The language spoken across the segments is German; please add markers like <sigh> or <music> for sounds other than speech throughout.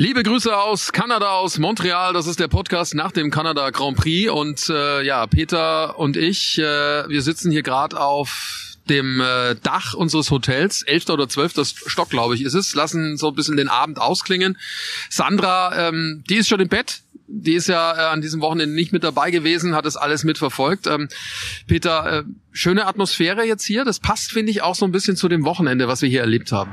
Liebe Grüße aus Kanada, aus Montreal. Das ist der Podcast nach dem Kanada Grand Prix. Und äh, ja, Peter und ich, äh, wir sitzen hier gerade auf dem äh, Dach unseres Hotels, 11. oder 12. Stock, glaube ich, ist es, lassen so ein bisschen den Abend ausklingen. Sandra, ähm, die ist schon im Bett, die ist ja äh, an diesem Wochenende nicht mit dabei gewesen, hat das alles mitverfolgt. Ähm, Peter, äh, schöne Atmosphäre jetzt hier. Das passt, finde ich, auch so ein bisschen zu dem Wochenende, was wir hier erlebt haben.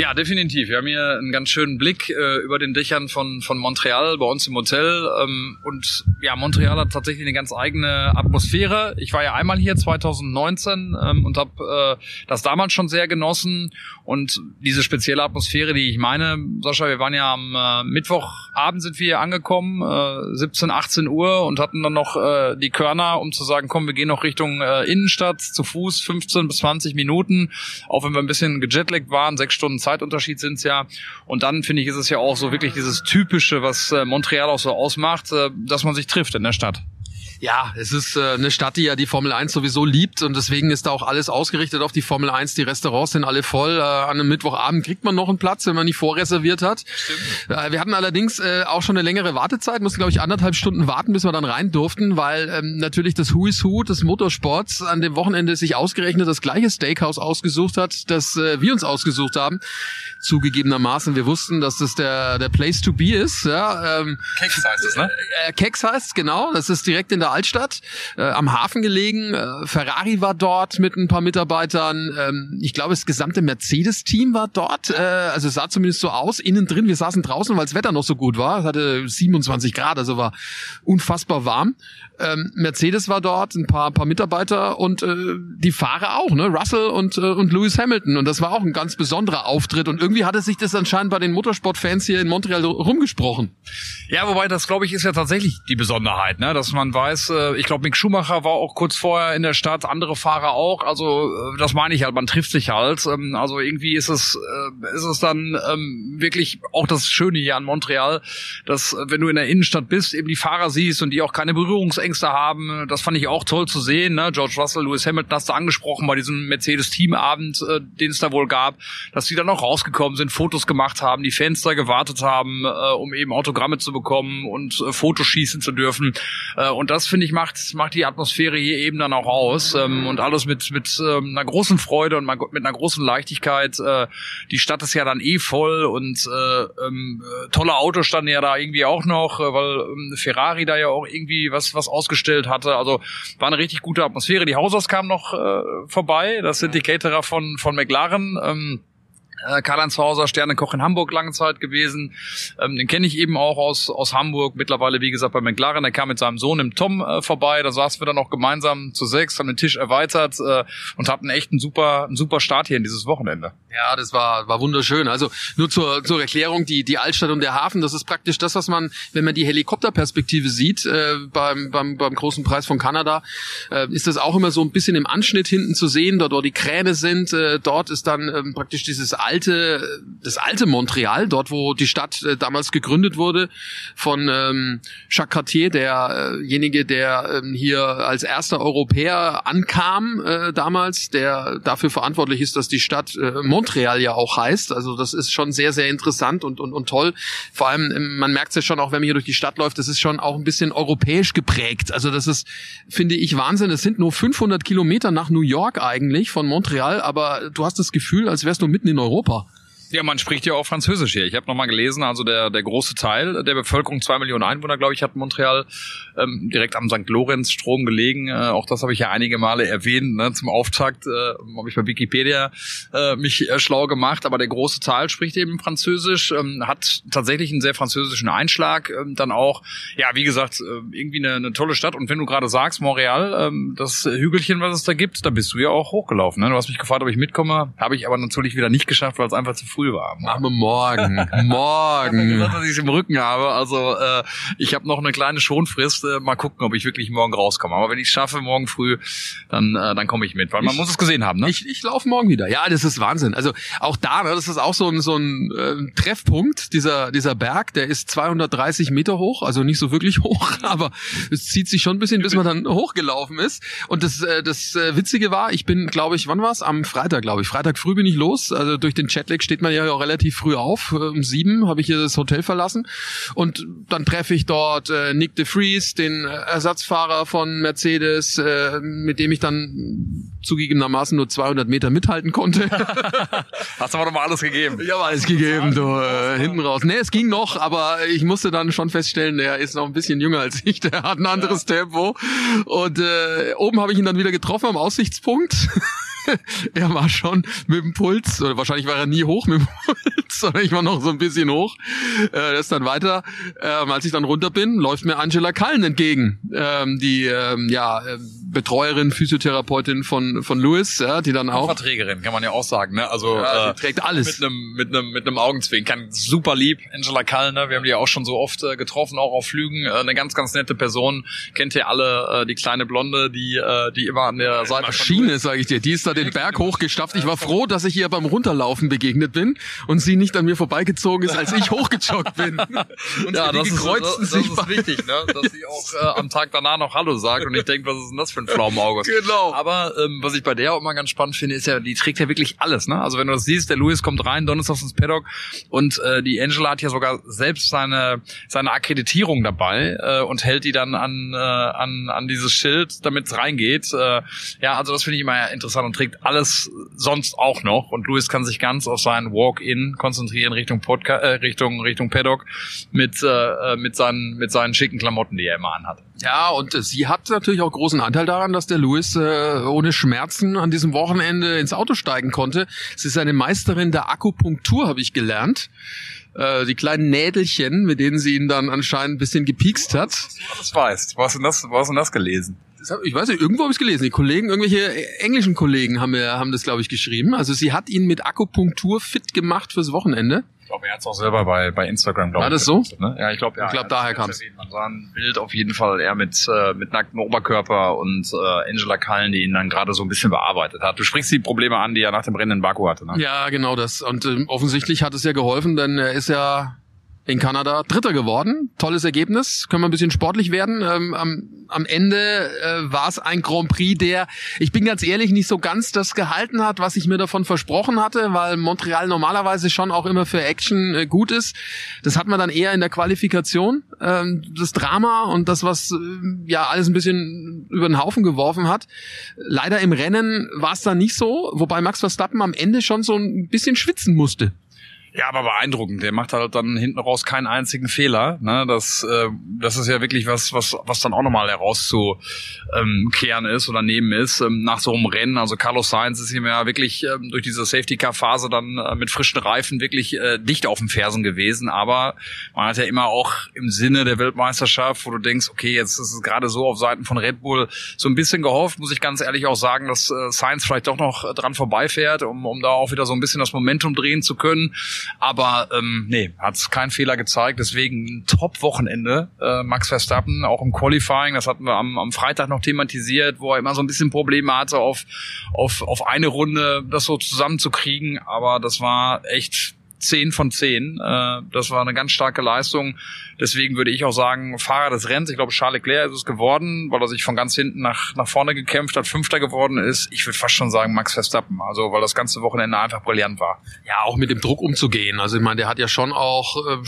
Ja, definitiv. Wir haben hier einen ganz schönen Blick äh, über den Dächern von, von Montreal bei uns im Hotel. Ähm, und ja, Montreal hat tatsächlich eine ganz eigene Atmosphäre. Ich war ja einmal hier 2019 ähm, und habe äh, das damals schon sehr genossen. Und diese spezielle Atmosphäre, die ich meine, Sascha, wir waren ja am äh, Mittwochabend sind wir hier angekommen, äh, 17, 18 Uhr und hatten dann noch äh, die Körner, um zu sagen, komm, wir gehen noch Richtung äh, Innenstadt zu Fuß, 15 bis 20 Minuten, auch wenn wir ein bisschen gejetlaggt waren, sechs Stunden Zeitunterschied sind's ja. Und dann finde ich, ist es ja auch so wirklich dieses Typische, was äh, Montreal auch so ausmacht, äh, dass man sich trifft in der Stadt. Ja, es ist äh, eine Stadt, die ja die Formel 1 sowieso liebt und deswegen ist da auch alles ausgerichtet auf die Formel 1. Die Restaurants sind alle voll. Äh, an einem Mittwochabend kriegt man noch einen Platz, wenn man nicht vorreserviert hat. Äh, wir hatten allerdings äh, auch schon eine längere Wartezeit, mussten glaube ich anderthalb Stunden warten, bis wir dann rein durften, weil ähm, natürlich das Who is Who des Motorsports an dem Wochenende sich ausgerechnet das gleiche Steakhouse ausgesucht hat, das äh, wir uns ausgesucht haben. Zugegebenermaßen, wir wussten, dass das der der Place to be ist. Ja, ähm, Keks heißt es, ne? Äh, Keks heißt genau. Das ist direkt in der Altstadt, äh, am Hafen gelegen. Äh, Ferrari war dort mit ein paar Mitarbeitern. Ähm, ich glaube, das gesamte Mercedes-Team war dort. Äh, also es sah zumindest so aus. Innen drin, wir saßen draußen, weil das Wetter noch so gut war. Es hatte 27 Grad, also war unfassbar warm. Ähm, Mercedes war dort, ein paar, paar Mitarbeiter und äh, die Fahrer auch, ne? Russell und, äh, und Lewis Hamilton. Und das war auch ein ganz besonderer Auftritt. Und irgendwie hatte sich das anscheinend bei den Motorsportfans hier in Montreal rumgesprochen. Ja, wobei das, glaube ich, ist ja tatsächlich die Besonderheit, ne? dass man weiß, äh, ich glaube, Mick Schumacher war auch kurz vorher in der Stadt, andere Fahrer auch. Also äh, das meine ich halt, man trifft sich halt. Ähm, also irgendwie ist es, äh, ist es dann ähm, wirklich auch das Schöne hier an Montreal, dass wenn du in der Innenstadt bist, eben die Fahrer siehst und die auch keine Berührungsängste haben. Das fand ich auch toll zu sehen. Ne? George Russell, Lewis Hamilton hast du angesprochen bei diesem Mercedes-Teamabend, äh, den es da wohl gab, dass die dann auch rausgekommen sind, Fotos gemacht haben, die Fans da gewartet haben, um eben Autogramme zu bekommen und Fotos schießen zu dürfen. Und das, finde ich, macht, macht die Atmosphäre hier eben dann auch aus. Ähm, und alles mit, mit ähm, einer großen Freude und mit einer großen Leichtigkeit. Äh, die Stadt ist ja dann eh voll und äh, ähm, tolle Autos standen ja da irgendwie auch noch, äh, weil ähm, Ferrari da ja auch irgendwie was, was ausgestellt hatte. Also war eine richtig gute Atmosphäre. Die Hausers kamen noch äh, vorbei. Das sind die Caterer von, von McLaren. Ähm, äh, Karl-Heinz Hauser, Sternekoch in Hamburg lange Zeit gewesen. Ähm, den kenne ich eben auch aus, aus Hamburg. Mittlerweile, wie gesagt, bei McLaren. Der kam mit seinem Sohn, im Tom, äh, vorbei. Da saßen wir dann auch gemeinsam zu sechs, haben den Tisch erweitert äh, und hatten echt einen super, einen super Start hier in dieses Wochenende. Ja, das war, war wunderschön. Also nur zur, zur Erklärung, die, die Altstadt und der Hafen, das ist praktisch das, was man, wenn man die Helikopterperspektive sieht, äh, beim, beim, beim großen Preis von Kanada, äh, ist das auch immer so ein bisschen im Anschnitt hinten zu sehen, dort, wo die Kräne sind. Äh, dort ist dann ähm, praktisch dieses alte, das alte Montreal, dort wo die Stadt äh, damals gegründet wurde von ähm, Jacques Cartier, derjenige, der äh, hier als erster Europäer ankam äh, damals, der dafür verantwortlich ist, dass die Stadt äh, Montreal ja auch heißt. Also das ist schon sehr, sehr interessant und, und, und toll. Vor allem, ähm, man merkt es ja schon auch, wenn man hier durch die Stadt läuft, das ist schon auch ein bisschen europäisch geprägt. Also das ist, finde ich, Wahnsinn. Es sind nur 500 Kilometer nach New York eigentlich von Montreal, aber du hast das Gefühl, als wärst du mitten in Europa. Europa. Ja, man spricht ja auch Französisch hier. Ich habe nochmal gelesen, also der, der große Teil der Bevölkerung, zwei Millionen Einwohner, glaube ich, hat Montreal ähm, direkt am St. Lorenz-Strom gelegen. Äh, auch das habe ich ja einige Male erwähnt. Ne? Zum Auftakt äh, habe ich bei Wikipedia äh, mich äh, schlau gemacht, aber der große Teil spricht eben Französisch, ähm, hat tatsächlich einen sehr französischen Einschlag. Ähm, dann auch, ja, wie gesagt, äh, irgendwie eine, eine tolle Stadt. Und wenn du gerade sagst, Montreal, ähm, das Hügelchen, was es da gibt, da bist du ja auch hochgelaufen. Ne? Du hast mich gefragt, ob ich mitkomme. Habe ich aber natürlich wieder nicht geschafft, weil es einfach zu früh früh war. Machen wir morgen. <laughs> morgen. Ich gesagt, dass ich es im Rücken habe. Also äh, ich habe noch eine kleine Schonfrist. Äh, mal gucken, ob ich wirklich morgen rauskomme. Aber wenn ich es schaffe, morgen früh, dann, äh, dann komme ich mit. Weil man Ich- muss es gesehen haben, ne? Ich, ich laufe morgen wieder. Ja, das ist Wahnsinn. Also auch da, ne, das ist auch so ein, so ein äh, Treffpunkt, dieser, dieser Berg, der ist 230 Meter hoch, also nicht so wirklich hoch, <laughs> aber es zieht sich schon ein bisschen, bis man dann hochgelaufen ist. Und das, äh, das äh, Witzige war, ich bin, glaube ich, wann war's? Am Freitag, glaube ich. Freitag früh bin ich los. Also durch den Jetlag steht man ja auch relativ früh auf. Äh, Um sieben habe ich hier das Hotel verlassen. Und dann treffe ich dort äh, Nick de Vries, den äh, Ersatzfahrer von Mercedes, äh, mit dem ich dann zugegebenermaßen nur 200 Meter mithalten konnte. <laughs> Hast aber doch mal alles gegeben. Ich habe alles gegeben, du, äh, hinten raus. Nee, es ging noch, aber ich musste dann schon feststellen, der ist noch ein bisschen jünger als ich, der hat ein anderes Tempo. Und äh, oben habe ich ihn dann wieder getroffen am Aussichtspunkt. <laughs> er war schon mit dem Puls, oder wahrscheinlich war er nie hoch mit dem <laughs> Puls, sondern ich war noch so ein bisschen hoch. Äh, das ist dann weiter. Ähm, als ich dann runter bin, läuft mir Angela Kallen entgegen, ähm, die ähm, ja äh, Betreuerin, Physiotherapeutin von von Louis, ja, die dann auch Verträgerin, kann man ja auch sagen, ne? Also ja, äh, trägt alles. mit einem mit einem mit einem Augenzwinkern super lieb Angela Kallner wir haben die ja auch schon so oft äh, getroffen auch auf Flügen äh, eine ganz ganz nette Person kennt ihr alle äh, die kleine blonde die äh, die immer an der Seite Maschine, sage ich dir. Die ist da den Berg hochgestafft. Ich war froh, dass ich ihr beim Runterlaufen begegnet bin und sie nicht an mir vorbeigezogen ist, als ich <laughs> hochgejoggt bin. Und ja, die das ist, das, das ist wichtig, ne? dass sie auch äh, am Tag danach noch Hallo sagt und ich denke, was ist denn das für ein Pflaumenauge? <laughs> Genau. Aber ähm, was ich bei der auch immer ganz spannend finde, ist ja, die trägt ja wirklich alles. Ne? Also wenn du das siehst, der Louis kommt rein, donnerstags ins Paddock und äh, die Angela hat ja sogar selbst seine seine Akkreditierung dabei äh, und hält die dann an äh, an an dieses Schild, damit es reingeht. Äh, ja, also das finde ich immer interessant und trägt alles sonst auch noch. Und Louis kann sich ganz auf seinen Walk-in konzentrieren Richtung Podcast, äh, Richtung Richtung Paddock mit äh, mit seinen mit seinen schicken Klamotten, die er immer anhat. Ja, und äh, sie hat natürlich auch großen Anteil daran, dass der Louis äh, ohne Schmerzen an diesem Wochenende ins Auto steigen konnte. Sie ist eine Meisterin der Akupunktur, habe ich gelernt. Äh, die kleinen Nädelchen, mit denen sie ihn dann anscheinend ein bisschen gepiekst hat. Das weißt. Wo hast du das, wo hast du das gelesen? Das hab, ich weiß nicht, irgendwo habe ich gelesen. Die Kollegen, irgendwelche englischen Kollegen haben, mir, haben das, glaube ich, geschrieben. Also sie hat ihn mit Akupunktur fit gemacht fürs Wochenende. Ich glaube, er hat es auch selber bei, bei Instagram, glaube War ich. das so? Ne? Ja, ich glaube, ja. Ich glaub, er hat's daher kam's. erwähnt. Man sah ein Bild auf jeden Fall, er mit, äh, mit nacktem Oberkörper und äh, Angela Cullen, die ihn dann gerade so ein bisschen bearbeitet hat. Du sprichst die Probleme an, die er nach dem Rennen in Baku hatte. Ne? Ja, genau das. Und ähm, offensichtlich hat es ja geholfen, denn er ist ja in Kanada Dritter geworden. Tolles Ergebnis. Können wir ein bisschen sportlich werden. Ähm, am, am Ende äh, war es ein Grand Prix, der, ich bin ganz ehrlich, nicht so ganz das gehalten hat, was ich mir davon versprochen hatte, weil Montreal normalerweise schon auch immer für Action äh, gut ist. Das hat man dann eher in der Qualifikation. Ähm, das Drama und das, was äh, ja alles ein bisschen über den Haufen geworfen hat. Leider im Rennen war es dann nicht so, wobei Max Verstappen am Ende schon so ein bisschen schwitzen musste. Ja, aber beeindruckend. Der macht halt dann hinten raus keinen einzigen Fehler. Ne? Das, äh, das ist ja wirklich was, was, was dann auch nochmal herauszukehren ist oder nehmen ist ähm, nach so einem Rennen. Also Carlos Sainz ist ihm ja wirklich ähm, durch diese Safety-Car-Phase dann äh, mit frischen Reifen wirklich äh, dicht auf den Fersen gewesen. Aber man hat ja immer auch im Sinne der Weltmeisterschaft, wo du denkst, okay, jetzt ist es gerade so auf Seiten von Red Bull so ein bisschen gehofft, muss ich ganz ehrlich auch sagen, dass äh, Sainz vielleicht doch noch äh, dran vorbeifährt, um, um da auch wieder so ein bisschen das Momentum drehen zu können. Aber ähm, nee, hat keinen Fehler gezeigt. Deswegen ein Top-Wochenende. Äh, Max Verstappen, auch im Qualifying, das hatten wir am, am Freitag noch thematisiert, wo er immer so ein bisschen Probleme hatte, auf, auf, auf eine Runde das so zusammenzukriegen. Aber das war echt 10 von 10. Äh, das war eine ganz starke Leistung. Deswegen würde ich auch sagen, Fahrer des Rennens, ich glaube Charles Leclerc ist es geworden, weil er sich von ganz hinten nach, nach vorne gekämpft hat, Fünfter geworden ist. Ich würde fast schon sagen Max Verstappen, also weil das ganze Wochenende einfach brillant war. Ja, auch mit dem Druck umzugehen. Also ich meine, der hat ja schon auch äh,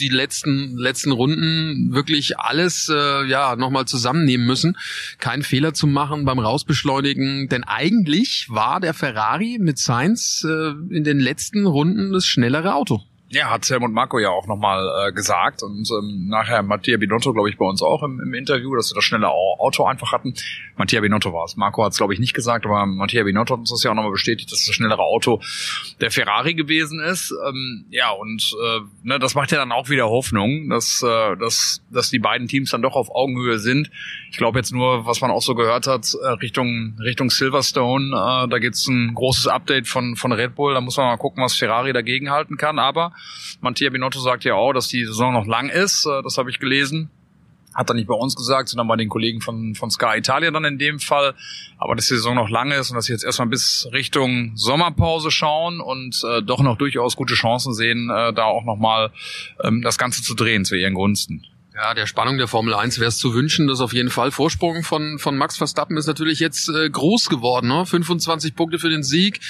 die letzten letzten Runden wirklich alles äh, ja nochmal zusammennehmen müssen, keinen Fehler zu machen beim Rausbeschleunigen. Denn eigentlich war der Ferrari mit Sainz äh, in den letzten Runden das schnellere Auto. Ja, hat Helmut Marco ja auch nochmal äh, gesagt und ähm, nachher Mattia Binotto, glaube ich, bei uns auch im, im Interview, dass wir das schnelle Auto einfach hatten. Mattia Binotto war es. Marco hat es, glaube ich, nicht gesagt, aber Mattia Binotto hat uns das ja auch nochmal bestätigt, dass das schnellere Auto der Ferrari gewesen ist. Ähm, ja, und äh, ne, das macht ja dann auch wieder Hoffnung, dass, äh, dass, dass die beiden Teams dann doch auf Augenhöhe sind. Ich glaube jetzt nur, was man auch so gehört hat, äh, Richtung, Richtung Silverstone, äh, da gibt's ein großes Update von, von Red Bull, da muss man mal gucken, was Ferrari dagegen halten kann, aber Mattia Binotto sagt ja auch, dass die Saison noch lang ist. Äh, das habe ich gelesen. Hat er nicht bei uns gesagt, sondern bei den Kollegen von, von Sky Italia dann in dem Fall. Aber dass die Saison noch lang ist und dass sie jetzt erstmal bis Richtung Sommerpause schauen und äh, doch noch durchaus gute Chancen sehen, äh, da auch nochmal ähm, das Ganze zu drehen zu ihren Gunsten. Ja, der Spannung der Formel 1 wäre es zu wünschen, dass auf jeden Fall Vorsprung von, von Max Verstappen ist natürlich jetzt äh, groß geworden. Ne? 25 Punkte für den Sieg,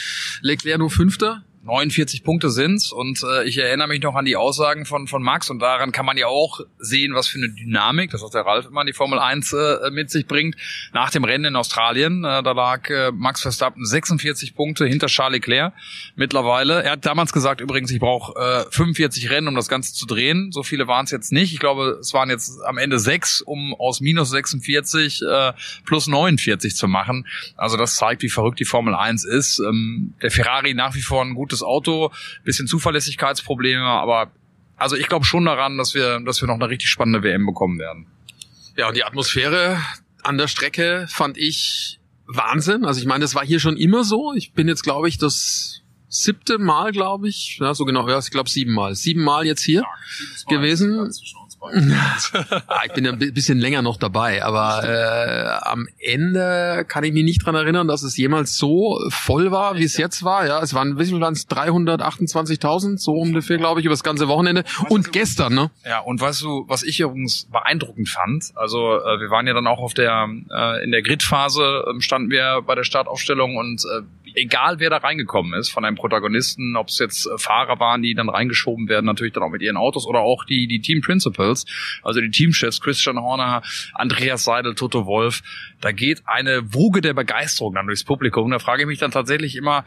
Leclerc nur Fünfter. 49 Punkte sind's und äh, ich erinnere mich noch an die Aussagen von von Max und daran kann man ja auch sehen, was für eine Dynamik, das auch der Ralf immer die Formel 1 äh, mit sich bringt. Nach dem Rennen in Australien, äh, da lag äh, Max Verstappen 46 Punkte hinter Charles Leclerc mittlerweile. Er hat damals gesagt übrigens, ich brauche äh, 45 Rennen, um das Ganze zu drehen. So viele waren es jetzt nicht. Ich glaube, es waren jetzt am Ende sechs, um aus minus 46 äh, plus 49 zu machen. Also das zeigt, wie verrückt die Formel 1 ist. Ähm, der Ferrari nach wie vor ein gut gutes Auto, bisschen Zuverlässigkeitsprobleme, aber also ich glaube schon daran, dass wir, dass wir noch eine richtig spannende WM bekommen werden. Ja, und die Atmosphäre an der Strecke fand ich Wahnsinn. Also ich meine, das war hier schon immer so. Ich bin jetzt, glaube ich, das siebte Mal, glaube ich, ja, so genau, ja, ich glaube sieben Mal, sieben Mal jetzt hier ja, gewesen. <laughs> ah, ich bin ja ein bisschen länger noch dabei, aber äh, am Ende kann ich mich nicht dran erinnern, dass es jemals so voll war, wie es jetzt war. Ja, es waren, viel waren es? 328.000, so ungefähr, glaube ich, über das ganze Wochenende. Und gestern, ne? Ja, und weißt du, was ich übrigens beeindruckend fand, also äh, wir waren ja dann auch auf der, äh, in der Gridphase, äh, standen wir bei der Startaufstellung und äh, egal wer da reingekommen ist, von einem Protagonisten, ob es jetzt äh, Fahrer waren, die dann reingeschoben werden, natürlich dann auch mit ihren Autos oder auch die, die Team Principals, also die Teamchefs Christian Horner, Andreas Seidel, Toto Wolf, da geht eine Woge der Begeisterung dann durchs Publikum. Da frage ich mich dann tatsächlich immer,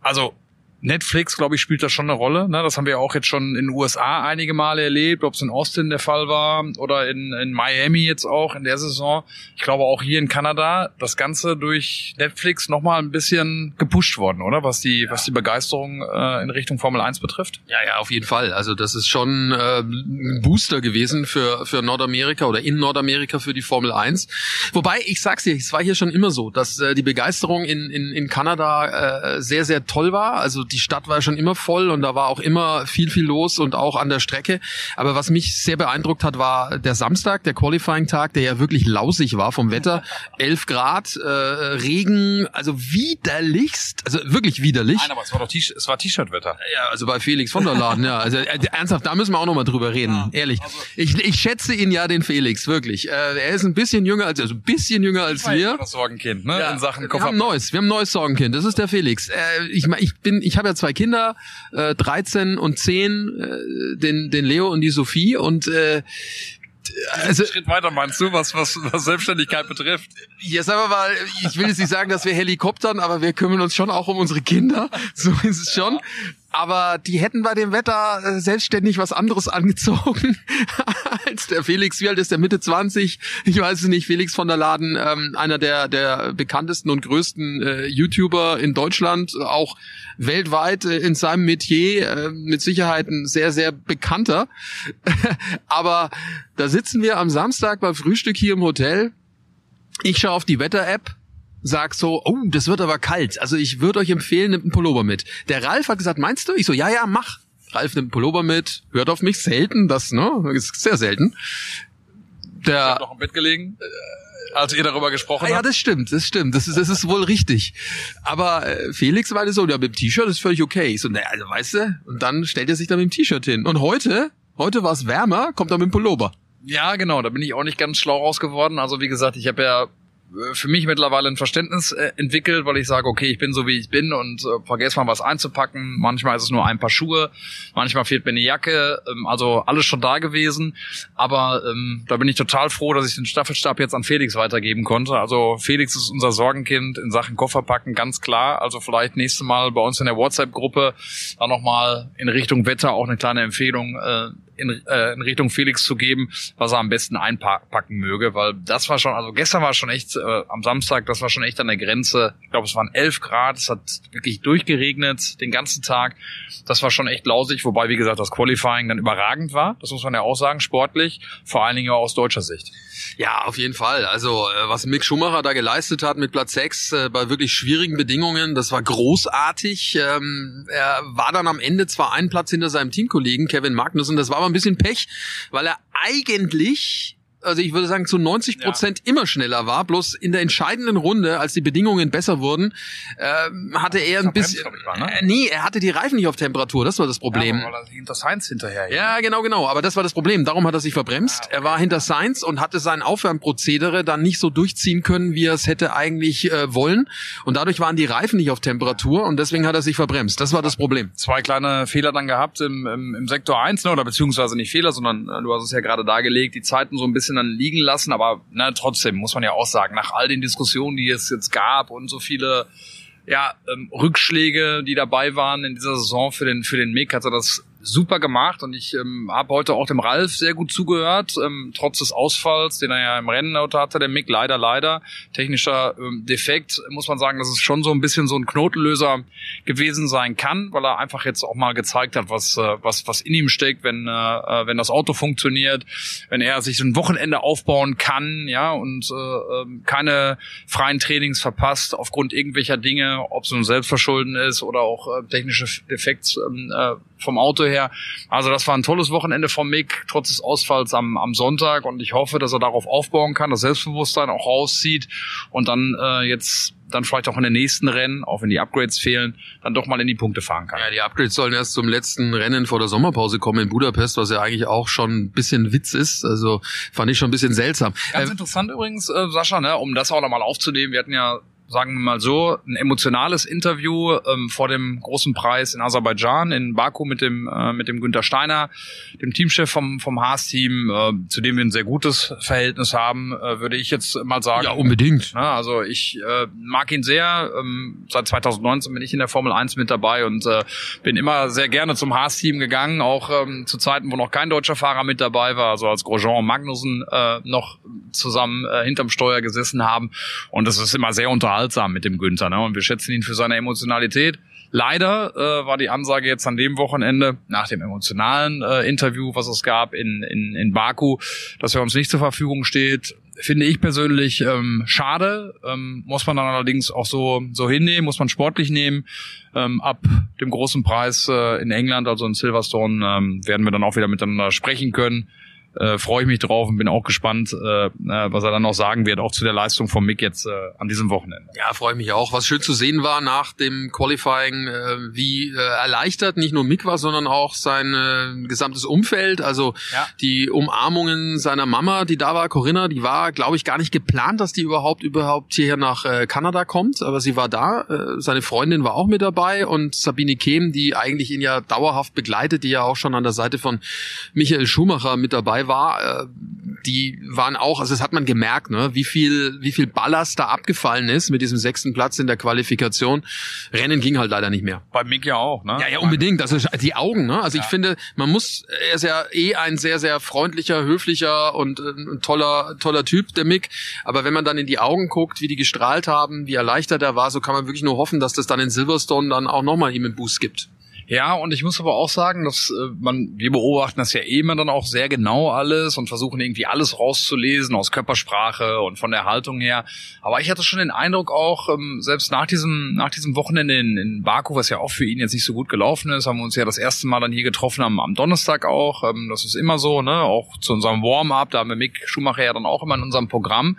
also Netflix, glaube ich, spielt da schon eine Rolle. Ne? Das haben wir auch jetzt schon in den USA einige Male erlebt, ob es in Austin der Fall war oder in, in Miami jetzt auch in der Saison. Ich glaube auch hier in Kanada das Ganze durch Netflix nochmal ein bisschen gepusht worden, oder? Was die, ja. was die Begeisterung äh, in Richtung Formel 1 betrifft. Ja, ja, auf jeden Fall. Also das ist schon äh, ein Booster gewesen für, für Nordamerika oder in Nordamerika für die Formel 1. Wobei, ich sag's dir, es war hier schon immer so, dass äh, die Begeisterung in, in, in Kanada äh, sehr, sehr toll war. Also die Stadt war schon immer voll und da war auch immer viel, viel los und auch an der Strecke. Aber was mich sehr beeindruckt hat, war der Samstag, der Qualifying-Tag, der ja wirklich lausig war vom Wetter. <laughs> 11 Grad, äh, Regen, also widerlichst, also wirklich widerlich. Nein, aber es war doch T-Shirt-Wetter. Ja, also bei Felix von der Laden, ja. Also äh, ernsthaft, da müssen wir auch nochmal drüber reden, ja, ehrlich. Also, ich, ich schätze ihn ja, den Felix, wirklich. Äh, er ist ein bisschen jünger als, also ein bisschen jünger als wir. Das Sorgenkind, ne? Ja, In Sachen Koffer. Wir haben neues, wir haben ein neues Sorgenkind. Das ist der Felix. Äh, ich, ich bin, ich habe ja zwei Kinder, äh, 13 und 10, äh, den, den Leo und die Sophie und äh, also Schritt weiter meinst du, was, was, was Selbstständigkeit betrifft? Ja, sagen wir mal, ich will jetzt nicht sagen, dass wir Helikoptern, aber wir kümmern uns schon auch um unsere Kinder. <laughs> So ist es schon. Aber die hätten bei dem Wetter äh, selbstständig was anderes <laughs> angezogen als der Felix. Wie alt ist der? Mitte 20? Ich weiß es nicht. Felix von der Laden, ähm, einer der, der bekanntesten und größten äh, YouTuber in Deutschland, auch weltweit äh, in seinem Metier, mit Sicherheit ein sehr, sehr bekannter. <laughs> Aber da sitzen wir am Samstag beim Frühstück hier im Hotel. Ich schaue auf die Wetter-App sag so, oh, das wird aber kalt. Also ich würde euch empfehlen, nimmt einen Pullover mit. Der Ralf hat gesagt, meinst du? Ich so, ja, ja, mach. Ralf nimmt einen Pullover mit, hört auf mich, selten, das, ne, ist sehr selten. Der, ich noch im Bett gelegen, äh, als ihr darüber gesprochen habt. Ja, das stimmt, das stimmt, das ist, das ist wohl richtig. Aber äh, Felix war so, ja, mit dem T-Shirt ist völlig okay. Ich so, naja, also weißt du, und dann stellt er sich da mit dem T-Shirt hin. Und heute, heute war es wärmer, kommt er mit dem Pullover. Ja, genau, da bin ich auch nicht ganz schlau raus geworden. Also wie gesagt, ich habe ja für mich mittlerweile ein Verständnis äh, entwickelt, weil ich sage, okay, ich bin so wie ich bin und äh, vergesse mal was einzupacken. Manchmal ist es nur ein paar Schuhe, manchmal fehlt mir eine Jacke, ähm, also alles schon da gewesen. Aber ähm, da bin ich total froh, dass ich den Staffelstab jetzt an Felix weitergeben konnte. Also Felix ist unser Sorgenkind in Sachen Kofferpacken, ganz klar. Also vielleicht nächste Mal bei uns in der WhatsApp-Gruppe dann nochmal in Richtung Wetter auch eine kleine Empfehlung. Äh, in, äh, in Richtung Felix zu geben, was er am besten einpacken möge, weil das war schon, also gestern war schon echt, äh, am Samstag, das war schon echt an der Grenze. Ich glaube, es waren 11 Grad, es hat wirklich durchgeregnet den ganzen Tag. Das war schon echt lausig, wobei, wie gesagt, das Qualifying dann überragend war. Das muss man ja auch sagen, sportlich, vor allen Dingen auch aus deutscher Sicht. Ja, auf jeden Fall. Also äh, was Mick Schumacher da geleistet hat mit Platz 6 äh, bei wirklich schwierigen Bedingungen, das war großartig. Ähm, er war dann am Ende zwar einen Platz hinter seinem Teamkollegen Kevin Magnussen, das war aber ein bisschen Pech, weil er eigentlich also ich würde sagen, zu 90 Prozent ja. immer schneller war. Bloß in der entscheidenden Runde, als die Bedingungen besser wurden, äh, hatte er ein bisschen. War, ne? äh, nee, er hatte die Reifen nicht auf Temperatur. Das war das Problem. Ja, war hinter Sainz hinterher. Ja, ja, genau, genau. Aber das war das Problem. Darum hat er sich verbremst. Ah, okay. Er war hinter Sainz und hatte sein Aufwärmprozedere dann nicht so durchziehen können, wie er es hätte eigentlich äh, wollen. Und dadurch waren die Reifen nicht auf Temperatur und deswegen hat er sich verbremst. Das war das Problem. Zwei kleine Fehler dann gehabt im, im, im Sektor 1, ne? oder beziehungsweise nicht Fehler, sondern äh, du hast es ja gerade dargelegt, die Zeiten so ein bisschen dann liegen lassen, aber na, trotzdem muss man ja auch sagen, nach all den Diskussionen, die es jetzt gab und so viele ja, ähm, Rückschläge, die dabei waren in dieser Saison für den für den Mick, hat er das super gemacht und ich ähm, habe heute auch dem Ralf sehr gut zugehört, ähm, trotz des Ausfalls, den er ja im Rennen hatte, der Mick leider, leider. Technischer ähm, Defekt, muss man sagen, dass es schon so ein bisschen so ein Knotenlöser gewesen sein kann, weil er einfach jetzt auch mal gezeigt hat, was, äh, was, was in ihm steckt, wenn, äh, äh wenn das Auto funktioniert, wenn er sich so ein Wochenende aufbauen kann, ja, und äh, ähm, keine freien Trainings verpasst aufgrund irgendwelcher Dinge, ob es nun Selbstverschulden ist oder auch äh, technische Defekts ähm, äh, vom Auto her. Also das war ein tolles Wochenende von Mick, trotz des Ausfalls am, am Sonntag. Und ich hoffe, dass er darauf aufbauen kann, das Selbstbewusstsein auch rauszieht und dann äh, jetzt dann vielleicht auch in den nächsten Rennen, auch wenn die Upgrades fehlen, dann doch mal in die Punkte fahren kann. Ja, die Upgrades sollen erst zum letzten Rennen vor der Sommerpause kommen in Budapest, was ja eigentlich auch schon ein bisschen Witz ist. Also fand ich schon ein bisschen seltsam. Ganz äh, interessant übrigens, äh, Sascha, ne, um das auch nochmal aufzunehmen. Wir hatten ja sagen wir mal so, ein emotionales Interview ähm, vor dem großen Preis in Aserbaidschan, in Baku mit dem, äh, mit dem Günter Steiner, dem Teamchef vom, vom Haas-Team, äh, zu dem wir ein sehr gutes Verhältnis haben, äh, würde ich jetzt mal sagen. Ja, unbedingt. Ja, also ich äh, mag ihn sehr. Ähm, seit 2019 bin ich in der Formel 1 mit dabei und äh, bin immer sehr gerne zum Haas-Team gegangen, auch ähm, zu Zeiten, wo noch kein deutscher Fahrer mit dabei war, also als Grosjean und Magnussen äh, noch zusammen äh, hinterm Steuer gesessen haben. Und das ist immer sehr unterhaltsam unterhaltsam mit dem Günther. Ne? Und wir schätzen ihn für seine Emotionalität. Leider äh, war die Ansage jetzt an dem Wochenende, nach dem emotionalen äh, Interview, was es gab in, in, in Baku, dass er uns nicht zur Verfügung steht. Finde ich persönlich ähm, schade. Ähm, muss man dann allerdings auch so, so hinnehmen, muss man sportlich nehmen. Ähm, ab dem großen Preis äh, in England, also in Silverstone, ähm, werden wir dann auch wieder miteinander sprechen können äh, freue ich mich drauf und bin auch gespannt, äh, was er dann noch sagen wird, auch zu der Leistung von Mick jetzt äh, an diesem Wochenende. Ja, freue ich mich auch. Was schön zu sehen war nach dem Qualifying, äh, wie äh, erleichtert nicht nur Mick war, sondern auch sein äh, gesamtes Umfeld. Also ja. die Umarmungen seiner Mama, die da war, Corinna, die war, glaube ich, gar nicht geplant, dass die überhaupt überhaupt hierher nach äh, Kanada kommt, aber sie war da. Äh, seine Freundin war auch mit dabei und Sabine Kehm, die eigentlich ihn ja dauerhaft begleitet, die ja auch schon an der Seite von Michael Schumacher mit dabei war, äh, die waren auch, also das hat man gemerkt, ne, wie viel, wie viel Ballast da abgefallen ist mit diesem sechsten Platz in der Qualifikation. Rennen ging halt leider nicht mehr. Bei Mick ja auch, ne? Ja, ja, unbedingt. Also die Augen, ne? Also ja. ich finde, man muss, er ist ja eh ein sehr, sehr freundlicher, höflicher und äh, ein toller, toller Typ, der Mick. Aber wenn man dann in die Augen guckt, wie die gestrahlt haben, wie erleichtert er war, so kann man wirklich nur hoffen, dass das dann in Silverstone dann auch nochmal ihm einen Boost gibt. Ja, und ich muss aber auch sagen, dass äh, man, wir beobachten das ja eh immer dann auch sehr genau alles und versuchen irgendwie alles rauszulesen aus Körpersprache und von der Haltung her. Aber ich hatte schon den Eindruck auch, ähm, selbst nach diesem, nach diesem Wochenende in, in Baku, was ja auch für ihn jetzt nicht so gut gelaufen ist, haben wir uns ja das erste Mal dann hier getroffen am, am Donnerstag auch. Ähm, das ist immer so, ne? Auch zu unserem Warm-up, da haben wir Mick Schumacher ja dann auch immer in unserem Programm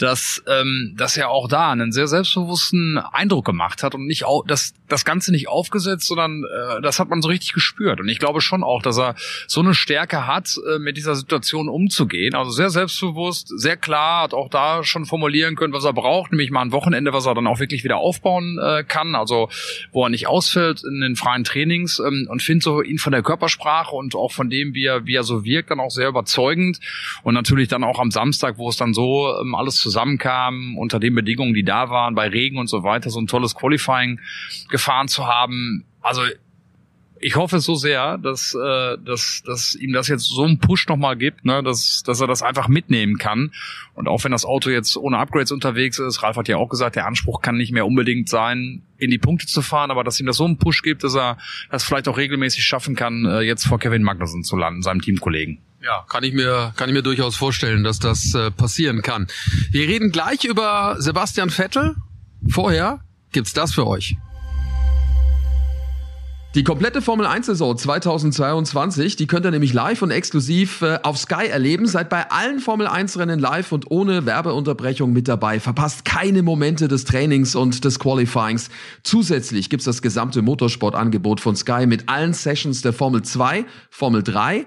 dass, ähm, dass er auch da einen sehr selbstbewussten Eindruck gemacht hat und nicht auch das, das Ganze nicht aufgesetzt, sondern äh, das hat man so richtig gespürt. Und ich glaube schon auch, dass er so eine Stärke hat, äh, mit dieser Situation umzugehen. Also sehr selbstbewusst, sehr klar, hat auch da schon formulieren können, was er braucht, nämlich mal ein Wochenende, was er dann auch wirklich wieder aufbauen äh, kann, also wo er nicht ausfällt in den freien Trainings ähm, und finde so ihn von der Körpersprache und auch von dem, wie er, wie er so wirkt, dann auch sehr überzeugend. Und natürlich dann auch am Samstag, wo es dann so ähm, alles zusammenkam, unter den Bedingungen, die da waren, bei Regen und so weiter, so ein tolles Qualifying gefahren zu haben. Also ich hoffe so sehr, dass, äh, dass, dass ihm das jetzt so einen Push nochmal gibt, ne, dass, dass er das einfach mitnehmen kann. Und auch wenn das Auto jetzt ohne Upgrades unterwegs ist, Ralf hat ja auch gesagt, der Anspruch kann nicht mehr unbedingt sein, in die Punkte zu fahren, aber dass ihm das so einen Push gibt, dass er das vielleicht auch regelmäßig schaffen kann, äh, jetzt vor Kevin Magnussen zu landen, seinem Teamkollegen. Ja, kann ich mir kann ich mir durchaus vorstellen, dass das äh, passieren kann. Wir reden gleich über Sebastian Vettel. Vorher gibt's das für euch. Die komplette Formel 1 Saison 2022, die könnt ihr nämlich live und exklusiv äh, auf Sky erleben. Seid bei allen Formel 1 Rennen live und ohne Werbeunterbrechung mit dabei. Verpasst keine Momente des Trainings und des Qualifyings. Zusätzlich gibt's das gesamte Motorsportangebot von Sky mit allen Sessions der Formel 2, Formel 3,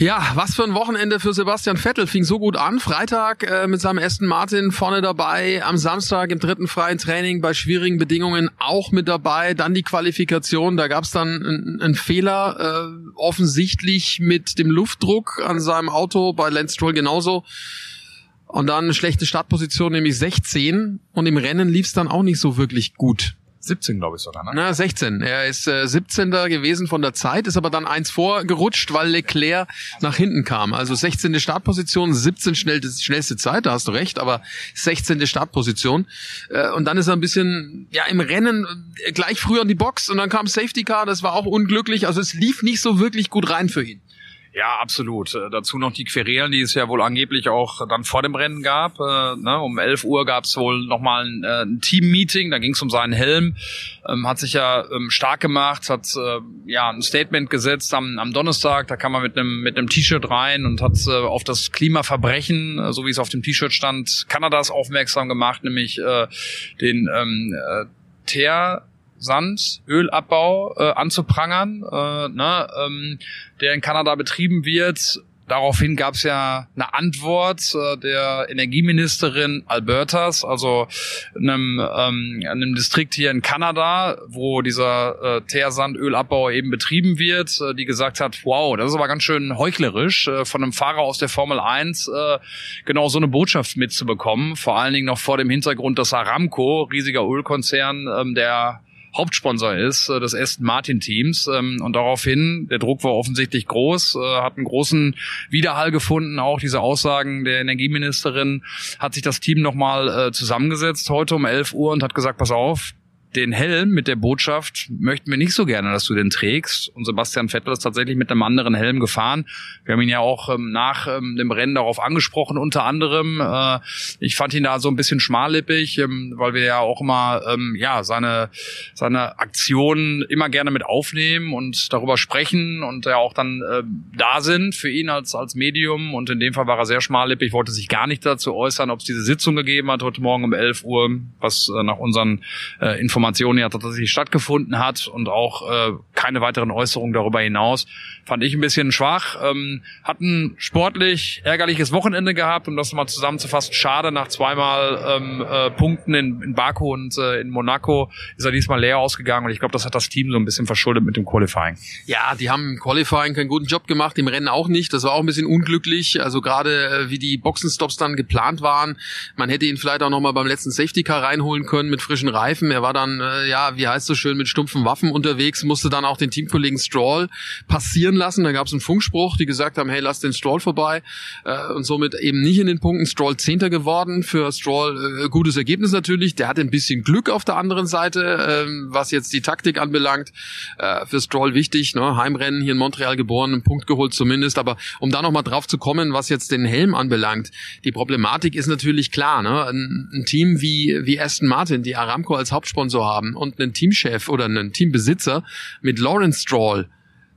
Ja, was für ein Wochenende für Sebastian Vettel. Fing so gut an. Freitag äh, mit seinem Aston Martin vorne dabei. Am Samstag im dritten freien Training bei schwierigen Bedingungen auch mit dabei. Dann die Qualifikation. Da gab es dann einen Fehler, äh, offensichtlich mit dem Luftdruck an seinem Auto. Bei Lance Stroll genauso. Und dann eine schlechte Startposition, nämlich 16. Und im Rennen lief es dann auch nicht so wirklich gut. 17, glaube ich sogar, ne? Na, 16. Er ist äh, 17. gewesen von der Zeit, ist aber dann eins vorgerutscht, weil Leclerc nach hinten kam. Also 16. Startposition, 17 schnell, schnellste Zeit, da hast du recht, aber 16. Startposition. Äh, und dann ist er ein bisschen, ja, im Rennen äh, gleich früher in die Box und dann kam Safety Car, das war auch unglücklich. Also es lief nicht so wirklich gut rein für ihn. Ja, absolut. Äh, dazu noch die Querelen, die es ja wohl angeblich auch dann vor dem Rennen gab. Äh, ne? Um 11 Uhr gab es wohl nochmal ein, äh, ein Team-Meeting, da ging es um seinen Helm. Ähm, hat sich ja ähm, stark gemacht, hat ja ein Statement gesetzt am, am Donnerstag. Da kam er mit einem mit einem T-Shirt rein und hat auf das Klimaverbrechen, so wie es auf dem T-Shirt stand, Kanadas aufmerksam gemacht, nämlich den ähm, äh, Teer Sand, Ölabbau äh, anzuprangern, äh, ne, ähm, der in Kanada betrieben wird. Daraufhin gab es ja eine Antwort äh, der Energieministerin Albertas, also einem, ähm, einem Distrikt hier in Kanada, wo dieser äh, Teersandölabbau eben betrieben wird, äh, die gesagt hat, wow, das ist aber ganz schön heuchlerisch, äh, von einem Fahrer aus der Formel 1 äh, genau so eine Botschaft mitzubekommen, vor allen Dingen noch vor dem Hintergrund, dass Aramco, riesiger Ölkonzern, ähm, der Hauptsponsor ist äh, des Aston Martin Teams ähm, und daraufhin der Druck war offensichtlich groß, äh, hat einen großen Widerhall gefunden. Auch diese Aussagen der Energieministerin hat sich das Team nochmal äh, zusammengesetzt heute um 11 Uhr und hat gesagt: Pass auf, den Helm mit der Botschaft möchten wir nicht so gerne, dass du den trägst. Und Sebastian Vettel ist tatsächlich mit einem anderen Helm gefahren. Wir haben ihn ja auch ähm, nach ähm, dem Rennen darauf angesprochen, unter anderem. Äh, ich fand ihn da so ein bisschen schmallippig, ähm, weil wir ja auch immer ähm, ja seine seine Aktionen immer gerne mit aufnehmen und darüber sprechen und ja auch dann äh, da sind für ihn als als Medium. Und in dem Fall war er sehr schmallippig, wollte sich gar nicht dazu äußern, ob es diese Sitzung gegeben hat heute Morgen um 11 Uhr, was äh, nach unseren äh, Informationen Informationen ja tatsächlich stattgefunden hat und auch äh, keine weiteren Äußerungen darüber hinaus. Fand ich ein bisschen schwach. Ähm, hatten sportlich ärgerliches Wochenende gehabt, um das mal zusammenzufassen. Schade, nach zweimal ähm, äh, Punkten in, in Baku und äh, in Monaco ist er diesmal leer ausgegangen und ich glaube, das hat das Team so ein bisschen verschuldet mit dem Qualifying. Ja, die haben im Qualifying keinen guten Job gemacht, im Rennen auch nicht. Das war auch ein bisschen unglücklich. Also gerade äh, wie die Boxenstops dann geplant waren. Man hätte ihn vielleicht auch nochmal beim letzten Safety Car reinholen können mit frischen Reifen. Er war dann dann, äh, ja, wie heißt so schön, mit stumpfen Waffen unterwegs, musste dann auch den Teamkollegen Stroll passieren lassen. Da gab es einen Funkspruch, die gesagt haben, hey, lass den Stroll vorbei äh, und somit eben nicht in den Punkten. Stroll Zehnter geworden, für Stroll äh, gutes Ergebnis natürlich. Der hatte ein bisschen Glück auf der anderen Seite, äh, was jetzt die Taktik anbelangt. Äh, für Stroll wichtig, ne? Heimrennen hier in Montreal geboren, einen Punkt geholt zumindest. Aber um da nochmal drauf zu kommen, was jetzt den Helm anbelangt, die Problematik ist natürlich klar. Ne? Ein, ein Team wie, wie Aston Martin, die Aramco als Hauptsponsor haben und einen Teamchef oder einen Teambesitzer mit Lawrence Stroll,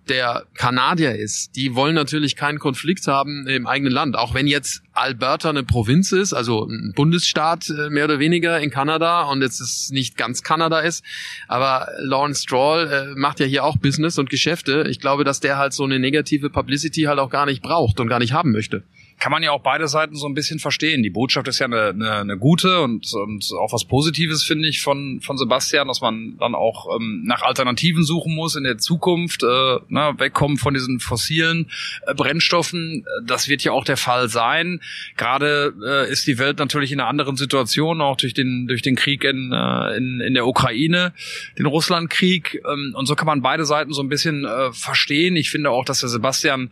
der Kanadier ist, die wollen natürlich keinen Konflikt haben im eigenen Land. Auch wenn jetzt Alberta eine Provinz ist, also ein Bundesstaat äh, mehr oder weniger in Kanada und jetzt ist nicht ganz Kanada ist. Aber Lawrence Stroll äh, macht ja hier auch Business und Geschäfte. Ich glaube, dass der halt so eine negative Publicity halt auch gar nicht braucht und gar nicht haben möchte kann man ja auch beide Seiten so ein bisschen verstehen. Die Botschaft ist ja eine, eine, eine gute und, und auch was Positives, finde ich, von, von Sebastian, dass man dann auch ähm, nach Alternativen suchen muss in der Zukunft, äh, na, wegkommen von diesen fossilen äh, Brennstoffen. Das wird ja auch der Fall sein. Gerade äh, ist die Welt natürlich in einer anderen Situation, auch durch den, durch den Krieg in, äh, in, in der Ukraine, den Russlandkrieg. Ähm, und so kann man beide Seiten so ein bisschen äh, verstehen. Ich finde auch, dass der Sebastian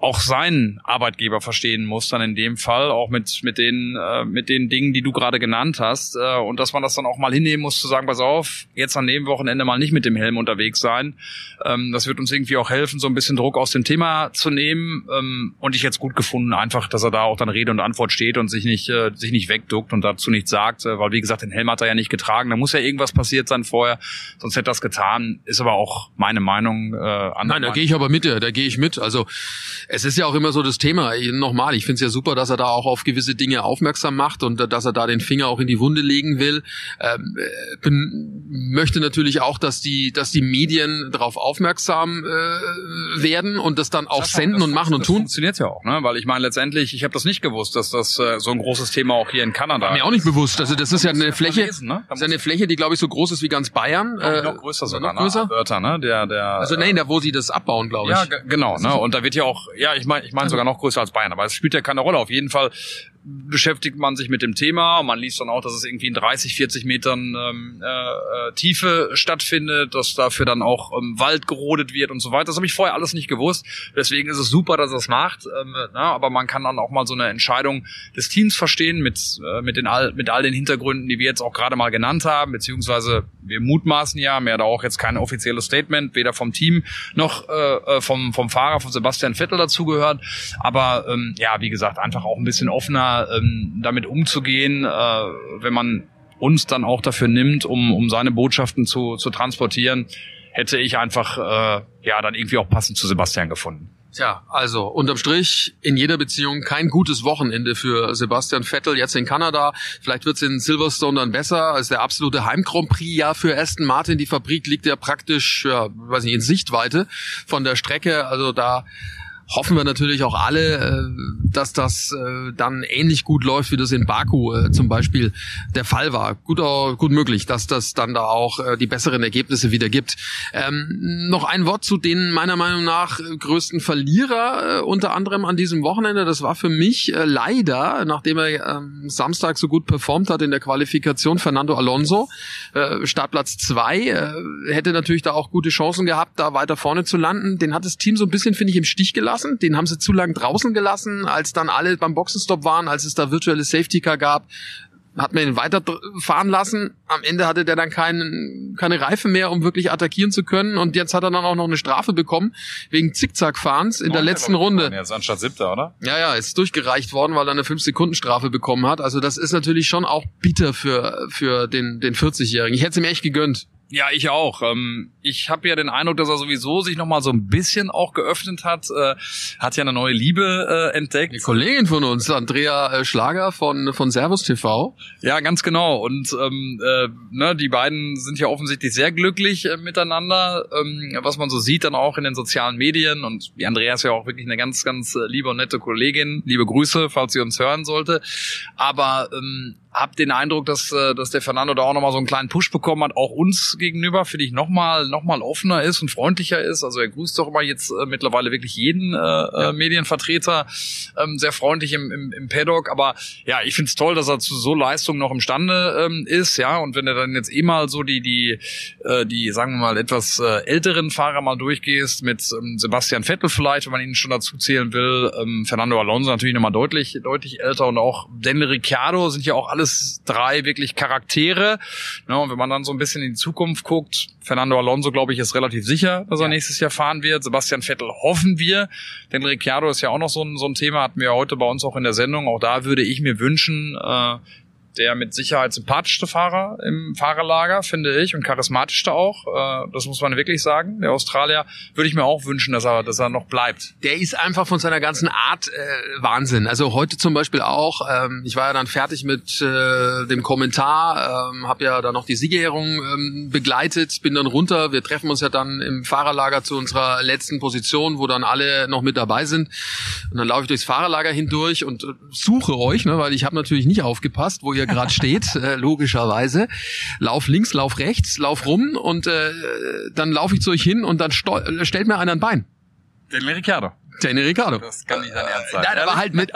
auch seinen Arbeitgeber verstehen muss, dann in dem Fall, auch mit, mit, den, äh, mit den Dingen, die du gerade genannt hast. Äh, und dass man das dann auch mal hinnehmen muss, zu sagen, pass auf, jetzt an dem Wochenende mal nicht mit dem Helm unterwegs sein. Ähm, das wird uns irgendwie auch helfen, so ein bisschen Druck aus dem Thema zu nehmen. Ähm, und ich jetzt gut gefunden, einfach, dass er da auch dann Rede und Antwort steht und sich nicht, äh, sich nicht wegduckt und dazu nichts sagt, äh, weil wie gesagt, den Helm hat er ja nicht getragen. Da muss ja irgendwas passiert sein vorher, sonst hätte er das getan. Ist aber auch meine Meinung. Äh, Nein, da gehe ich aber mit, da gehe ich mit. Also es ist ja auch immer so das Thema. Nochmal, ich finde es ja super, dass er da auch auf gewisse Dinge aufmerksam macht und dass er da den Finger auch in die Wunde legen will. Ähm, äh, möchte natürlich auch, dass die, dass die Medien darauf aufmerksam äh, werden und das dann auch das senden das, und machen und tun. Das funktioniert ja auch, ne? Weil ich meine letztendlich, ich habe das nicht gewusst, dass das äh, so ein großes Thema auch hier in Kanada. War mir auch nicht bewusst. Also das ist ja eine Fläche, lesen, ne? ist ja eine Fläche, die glaube ich so groß ist wie ganz Bayern. Noch, äh, noch größer sogar, noch größer? Ne? Wörter, ne? Der, der. Also nein, da wo sie das abbauen, glaube ich. Ja, genau. Ne? Und da wird ja auch, ja, ich meine ich meine sogar noch größer als Bayern, aber es spielt ja keine Rolle. Auf jeden Fall beschäftigt man sich mit dem Thema. Man liest dann auch, dass es irgendwie in 30, 40 Metern ähm, äh, äh, Tiefe stattfindet, dass dafür dann auch ähm, Wald gerodet wird und so weiter. Das habe ich vorher alles nicht gewusst. Deswegen ist es super, dass es macht. Ähm, na, aber man kann dann auch mal so eine Entscheidung des Teams verstehen mit, äh, mit, den all, mit all den Hintergründen, die wir jetzt auch gerade mal genannt haben, beziehungsweise wir mutmaßen ja, mehr da auch jetzt kein offizielles Statement, weder vom Team noch äh, äh vom, vom Fahrer, von Sebastian Vettel dazugehört. Aber ähm, ja, wie gesagt, einfach auch ein bisschen offener ähm, damit umzugehen, äh, wenn man uns dann auch dafür nimmt, um, um seine Botschaften zu, zu transportieren, hätte ich einfach äh, ja dann irgendwie auch passend zu Sebastian gefunden. Tja, also unterm Strich in jeder Beziehung kein gutes Wochenende für Sebastian Vettel jetzt in Kanada. Vielleicht wird's in Silverstone dann besser als der absolute Heim Grand Prix ja für Aston Martin. Die Fabrik liegt ja praktisch, ja, weiß nicht, in Sichtweite von der Strecke. Also da hoffen wir natürlich auch alle, äh, dass das äh, dann ähnlich gut läuft, wie das in Baku äh, zum Beispiel der Fall war. Gut, gut möglich, dass das dann da auch die besseren Ergebnisse wieder gibt. Ähm, noch ein Wort zu den meiner Meinung nach größten Verlierer unter anderem an diesem Wochenende. Das war für mich leider, nachdem er ähm, Samstag so gut performt hat in der Qualifikation, Fernando Alonso, Startplatz zwei, hätte natürlich da auch gute Chancen gehabt, da weiter vorne zu landen. Den hat das Team so ein bisschen, finde ich, im Stich gelassen gelassen. Den haben sie zu lang draußen gelassen, als dann alle beim Boxenstopp waren, als es da virtuelle Safety Car gab hat man ihn weiterfahren lassen. Am Ende hatte der dann keinen, keine Reife mehr, um wirklich attackieren zu können. Und jetzt hat er dann auch noch eine Strafe bekommen wegen Zickzackfahrens in oh, der letzten Runde. Jetzt anstatt siebter, oder? Ja, ja, ist durchgereicht worden, weil er eine 5-Sekunden-Strafe bekommen hat. Also das ist natürlich schon auch bitter für, für den, den 40-Jährigen. Ich hätte es ihm echt gegönnt. Ja, ich auch. Ähm, ich habe ja den Eindruck, dass er sowieso sich noch mal so ein bisschen auch geöffnet hat. Äh, hat ja eine neue Liebe äh, entdeckt. Die Kollegin von uns, Andrea äh, Schlager von von Servus TV. Ja, ganz genau. Und ähm, äh, ne, die beiden sind ja offensichtlich sehr glücklich äh, miteinander, ähm, was man so sieht dann auch in den sozialen Medien. Und die Andrea ist ja auch wirklich eine ganz, ganz liebe und nette Kollegin. Liebe Grüße, falls sie uns hören sollte. Aber ähm, hab den Eindruck, dass, dass der Fernando da auch nochmal so einen kleinen Push bekommen hat, auch uns gegenüber, finde ich, nochmal noch mal offener ist und freundlicher ist. Also er grüßt doch immer jetzt äh, mittlerweile wirklich jeden äh, ja. Medienvertreter ähm, sehr freundlich im, im, im Paddock. Aber ja, ich finde es toll, dass er zu so Leistung noch imstande ähm, ist, ja. Und wenn er dann jetzt eh mal so die, die, äh, die, sagen wir mal, etwas äh, älteren Fahrer mal durchgehst, mit ähm, Sebastian Vettel vielleicht, wenn man ihn schon dazu zählen will, ähm, Fernando Alonso natürlich nochmal deutlich, deutlich älter und auch Daniel Ricciardo sind ja auch alles drei wirklich Charaktere. Ja, und wenn man dann so ein bisschen in die Zukunft guckt, Fernando Alonso, glaube ich, ist relativ sicher, dass er ja. nächstes Jahr fahren wird. Sebastian Vettel hoffen wir. Denn Ricciardo ist ja auch noch so ein, so ein Thema, hatten wir heute bei uns auch in der Sendung. Auch da würde ich mir wünschen, äh, der mit Sicherheit sympathischste Fahrer im Fahrerlager, finde ich, und charismatischste auch. Äh, das muss man wirklich sagen. Der Australier würde ich mir auch wünschen, dass er, dass er noch bleibt. Der ist einfach von seiner ganzen Art äh, Wahnsinn. Also heute zum Beispiel auch. Ähm, ich war ja dann fertig mit äh, dem Kommentar, ähm, habe ja dann noch die Siegerehrung ähm, begleitet, bin dann runter. Wir treffen uns ja dann im Fahrerlager zu unserer letzten Position, wo dann alle noch mit dabei sind. Und dann laufe ich durchs Fahrerlager hindurch und äh, suche euch, ne, weil ich habe natürlich nicht aufgepasst, wo ihr gerade steht, äh, logischerweise. Lauf links, lauf rechts, lauf rum und äh, dann laufe ich zu euch hin und dann stellt mir einer ein Bein. Daniel Ricciardo. Daniel Ricciardo. Das kann nicht dein Ernst sein. Nein, aber halt mit,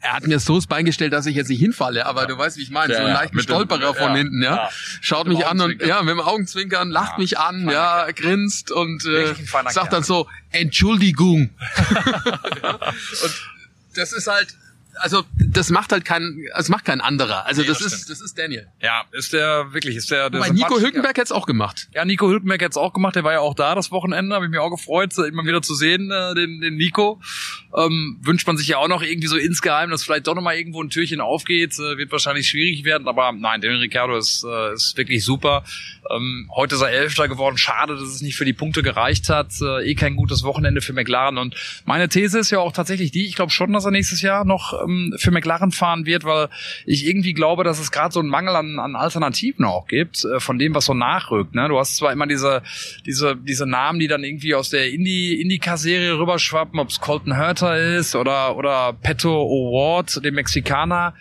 er hat mir so das Bein gestellt, dass ich jetzt nicht hinfalle, aber ja. du weißt, wie ich meine, ja, so einen leichten Stolperer von hinten, ja. Schaut mich an und, ja, mit dem Augenzwinkern, lacht mich an, ja, grinst und äh, sagt dann so, Entschuldigung. <laughs> und das ist halt, also das macht halt kein, es macht kein anderer. Also nee, das, das ist, das ist Daniel. Ja, ist der wirklich, ist der. der Wobei Nico Hülkenberg hätte es auch gemacht. Ja, Nico Hülkenberg hätte es auch gemacht. Der war ja auch da das Wochenende. Habe ich mich auch gefreut, immer wieder zu sehen, äh, den, den Nico. Ähm, wünscht man sich ja auch noch irgendwie so insgeheim, dass vielleicht doch noch mal irgendwo ein Türchen aufgeht. Äh, wird wahrscheinlich schwierig werden, aber nein, Daniel Ricciardo ist, äh, ist wirklich super. Ähm, heute ist er Elfter geworden. Schade, dass es nicht für die Punkte gereicht hat. Äh, eh kein gutes Wochenende für McLaren. Und meine These ist ja auch tatsächlich die. Ich glaube schon, dass er nächstes Jahr noch ähm, für McLaren fahren wird, weil ich irgendwie glaube, dass es gerade so einen Mangel an, an Alternativen auch gibt, äh, von dem, was so nachrückt. Ne? Du hast zwar immer diese, diese, diese Namen, die dann irgendwie aus der Indie, Indica-Serie rüberschwappen, ob es Colton Herter ist oder, oder Petto O'Ward, dem Mexikaner.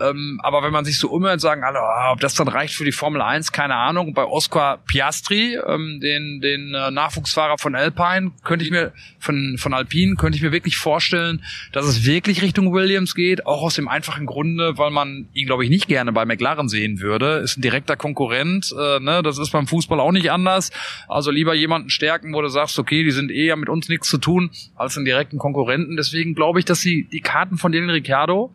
Ähm, aber wenn man sich so umhört, sagen alle, oh, ob das dann reicht für die Formel 1, keine Ahnung. Bei Oscar Piastri, ähm, den, den äh, Nachwuchsfahrer von Alpine, könnte ich mir, von, von Alpine, könnte ich mir wirklich vorstellen, dass es wirklich Richtung Williams geht. Auch aus dem einfachen Grunde, weil man ihn, glaube ich, nicht gerne bei McLaren sehen würde. Ist ein direkter Konkurrent, äh, ne? das ist beim Fußball auch nicht anders. Also lieber jemanden stärken, wo du sagst, okay, die sind eher mit uns nichts zu tun, als einen direkten Konkurrenten. Deswegen glaube ich, dass sie die Karten von Daniel Ricciardo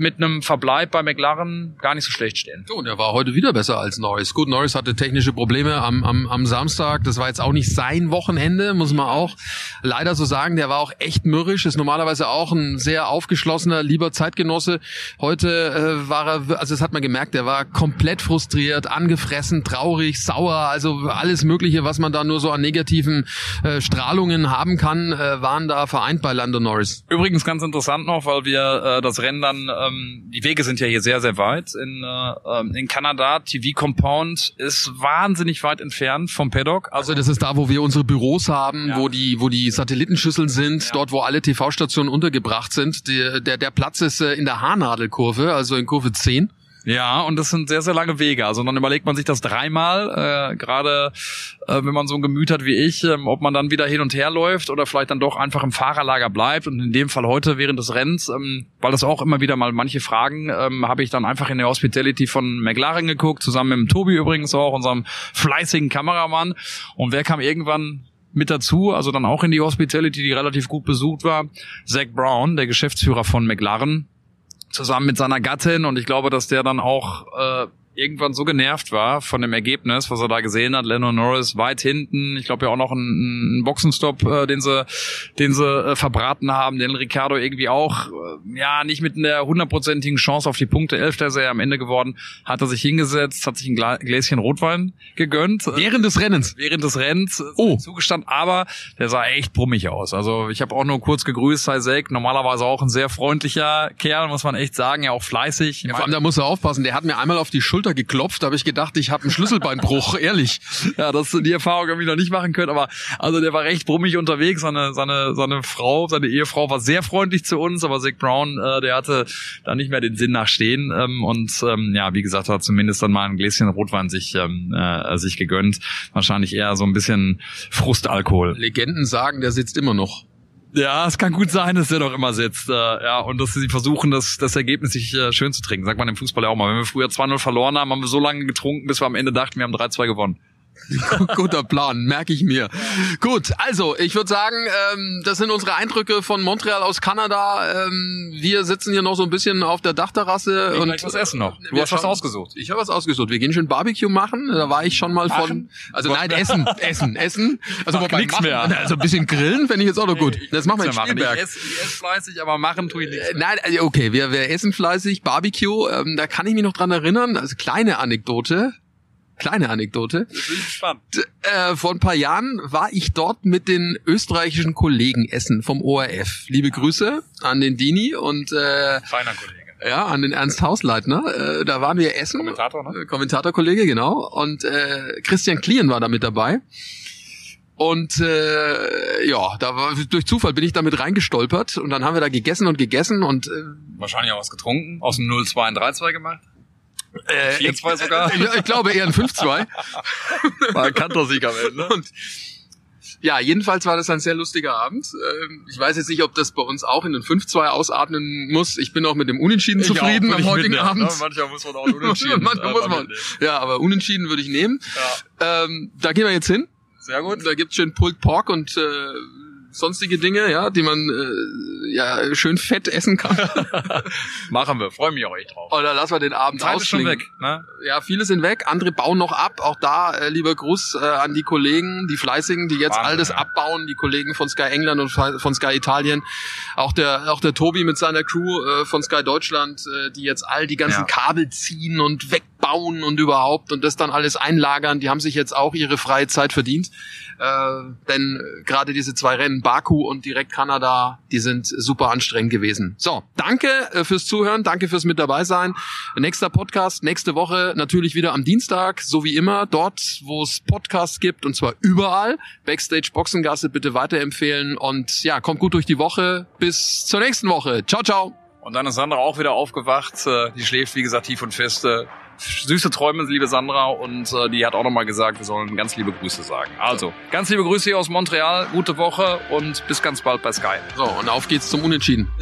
mit einem Verbleib bei McLaren gar nicht so schlecht stehen. So, und er war heute wieder besser als Norris. Gut, Norris hatte technische Probleme am, am, am Samstag. Das war jetzt auch nicht sein Wochenende, muss man auch leider so sagen. Der war auch echt mürrisch, ist normalerweise auch ein sehr aufgeschlossener, lieber Zeitgenosse. Heute äh, war er, also das hat man gemerkt, der war komplett frustriert, angefressen, traurig, sauer, also alles Mögliche, was man da nur so an negativen äh, Strahlungen haben kann, äh, waren da vereint bei Lando Norris. Übrigens ganz interessant noch, weil wir äh, das Rennen dann ähm, die Wege sind ja hier sehr, sehr weit. In, äh, ähm, in Kanada, TV Compound ist wahnsinnig weit entfernt vom Paddock. Also, also das ist da, wo wir unsere Büros haben, ja. wo die, wo die Satellitenschüsseln sind, ja. dort, wo alle TV-Stationen untergebracht sind. Die, der, der Platz ist äh, in der Haarnadelkurve, also in Kurve 10. Ja, und das sind sehr, sehr lange Wege. Also dann überlegt man sich das dreimal, äh, gerade äh, wenn man so ein Gemüt hat wie ich, ähm, ob man dann wieder hin und her läuft oder vielleicht dann doch einfach im Fahrerlager bleibt. Und in dem Fall heute während des Rennens, ähm, weil das auch immer wieder mal manche Fragen, ähm, habe ich dann einfach in der Hospitality von McLaren geguckt, zusammen mit Tobi übrigens auch, unserem fleißigen Kameramann. Und wer kam irgendwann mit dazu, also dann auch in die Hospitality, die relativ gut besucht war, Zach Brown, der Geschäftsführer von McLaren, zusammen mit seiner Gattin und ich glaube, dass der dann auch äh, irgendwann so genervt war von dem Ergebnis, was er da gesehen hat. Lennon Norris weit hinten. Ich glaube ja auch noch einen, einen Boxenstopp, äh, den sie, den sie äh, verbraten haben. Den Ricardo irgendwie auch, äh, ja, nicht mit einer hundertprozentigen Chance auf die Punkte. Elfter ist er am Ende geworden. Hat er sich hingesetzt, hat sich ein Gla Gläschen Rotwein gegönnt. Während des Rennens? Während des Rennens. Äh, oh. Zugestand. Aber der sah echt brummig aus. Also ich habe auch nur kurz gegrüßt, sei Sek. Normalerweise auch ein sehr freundlicher Kerl, muss man echt sagen. Ja, auch fleißig. Ja, vor allem, da muss er aufpassen. Der hat mir einmal auf die Schulter Schulter geklopft, da habe ich gedacht, ich habe einen Schlüsselbeinbruch, <laughs> ehrlich. Ja, das die Erfahrung habe ich noch nicht machen können, aber also der war recht brummig unterwegs. Seine, seine, seine Frau, seine Ehefrau war sehr freundlich zu uns, aber Zach Brown, äh, der hatte da nicht mehr den Sinn nach stehen ähm, und ähm, ja, wie gesagt, hat zumindest dann mal ein Gläschen Rotwein sich ähm, äh, sich gegönnt. Wahrscheinlich eher so ein bisschen Frustalkohol. Legenden sagen, der sitzt immer noch. Ja, es kann gut sein, dass der noch immer sitzt. Äh, ja, und dass sie versuchen, das, das Ergebnis sich äh, schön zu trinken. Sagt man im Fußball ja auch mal. Wenn wir früher 2-0 verloren haben, haben wir so lange getrunken, bis wir am Ende dachten, wir haben 3-2 gewonnen. <laughs> Guter Plan, merke ich mir. Gut, also ich würde sagen, ähm, das sind unsere Eindrücke von Montreal aus Kanada. Ähm, wir sitzen hier noch so ein bisschen auf der Dachterrasse Ich und was essen noch. Du wir hast was ausgesucht. Ich habe was ausgesucht. Wir gehen schön Barbecue machen. Da war ich schon mal von. Machen? Also nein, essen, essen, essen. Also wobei nix machen, mehr. Also ein bisschen grillen fände ich jetzt auch noch gut. Das machen wir in Ich Spielberg. esse, ich esse fleißig, aber machen tue ich nichts. Äh, Nein, also okay, wir, wir essen fleißig, Barbecue, ähm, da kann ich mich noch dran erinnern, also kleine Anekdote, kleine Anekdote. Bin ich gespannt. Äh, vor ein paar Jahren war ich dort mit den österreichischen Kollegen essen vom ORF. Liebe Grüße an den Dini und äh, Feiner Kollege. ja, an den Ernst Hausleitner. Äh, da waren wir essen. Kommentator, ne? Äh, Kommentatorkollege, genau. Und äh, Christian Klien war da mit dabei. Und äh, ja, da war durch Zufall bin ich damit reingestolpert und dann haben wir da gegessen und gegessen und äh, Wahrscheinlich auch was getrunken. Aus dem 0-2 ein 3-2 gemacht. Äh, 4-2 sogar. Ja, ich glaube eher ein 5-2. War <laughs> Kantersieg am Ende. Und ja, jedenfalls war das ein sehr lustiger Abend. Ähm, Ich weiß jetzt nicht, ob das bei uns auch in den 5-2 ausatmen muss. Ich bin auch mit dem Unentschieden zufrieden am heutigen Abend. Ne? Manchmal muss man auch Unentschieden. <laughs> Manchmal äh, muss man. mitnehmen. Ja, aber Unentschieden würde ich nehmen. Ja, Ähm, da gehen wir jetzt hin. sehr gut. Da gibt's schön Pulled Pork und äh, sonstige Dinge, ja, die man äh, ja schön fett essen kann. <laughs> Machen wir. Freue mich auch echt drauf. Oder lassen wir den Abend Zeit ist schon ausklingen. weg. Ne? Ja, viele sind weg, andere bauen noch ab. Auch da äh, lieber Gruß äh, an die Kollegen, die Fleißigen, die jetzt Wahnsinn, all das ja. abbauen, die Kollegen von Sky England und von Sky Italien. Auch der auch der Tobi mit seiner Crew äh, von Sky Deutschland, äh, die jetzt all die ganzen Ja. Kabel ziehen und wegbauen und überhaupt und das dann alles einlagern. Die haben sich jetzt auch ihre freie Zeit verdient. Äh, denn gerade diese zwei Rennen, Baku und direkt Kanada, die sind super anstrengend gewesen. So, danke äh, fürs Zuhören, danke fürs mit dabei sein. Nächster Podcast nächste Woche natürlich wieder am Dienstag, so wie immer, dort, wo es Podcasts gibt und zwar überall. Backstage Boxengasse bitte weiterempfehlen und ja, kommt gut durch die Woche. Bis zur nächsten Woche. Ciao, ciao. Und dann ist Sandra auch wieder aufgewacht. Äh, Die schläft, wie gesagt, tief und fest. Süße Träume, liebe Sandra. Und äh, die hat auch nochmal gesagt, wir sollen ganz liebe Grüße sagen. Also, ganz liebe Grüße hier aus Montreal. Gute Woche und bis ganz bald bei Sky. So, und auf geht's zum Unentschieden. <laughs>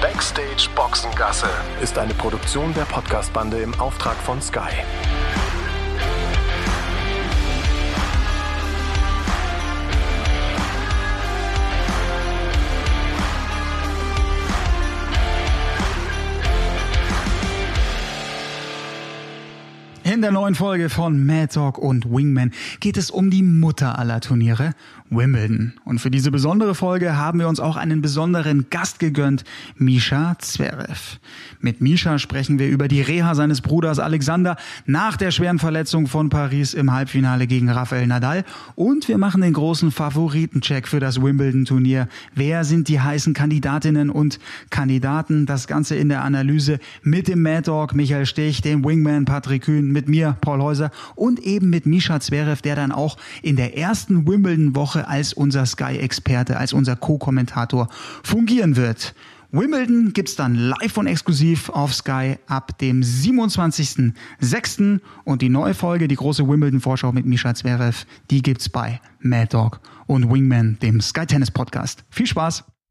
Backstage Boxengasse ist eine Produktion der Podcastbande im Auftrag von Sky. In der neuen Folge von Mad Talk und Wingman geht es um die Mutter aller Turniere, Wimbledon. Und für diese besondere Folge haben wir uns auch einen besonderen Gast gegönnt, Misha Zverev. Mit Misha sprechen wir über die Reha seines Bruders Alexander nach der schweren Verletzung von Paris im Halbfinale gegen Rafael Nadal. Und wir machen den großen Favoritencheck für das Wimbledon-Turnier. Wer sind die heißen Kandidatinnen und Kandidaten? Das Ganze in der Analyse mit dem Mad Dog Michael Stich, dem Wingman Patrick Kühn, mit mir Paul Häuser und eben mit Misha Zverev, der dann auch in der ersten Wimbledon-Woche als unser Sky-Experte, als unser Co-Kommentator fungieren wird. Wimbledon gibt's dann live und exklusiv auf Sky ab dem 27.06. Und die neue Folge, die große Wimbledon-Vorschau mit Misha Zverev, die gibt's bei Mad Dog und Wingman, dem Sky Tennis Podcast. Viel Spaß!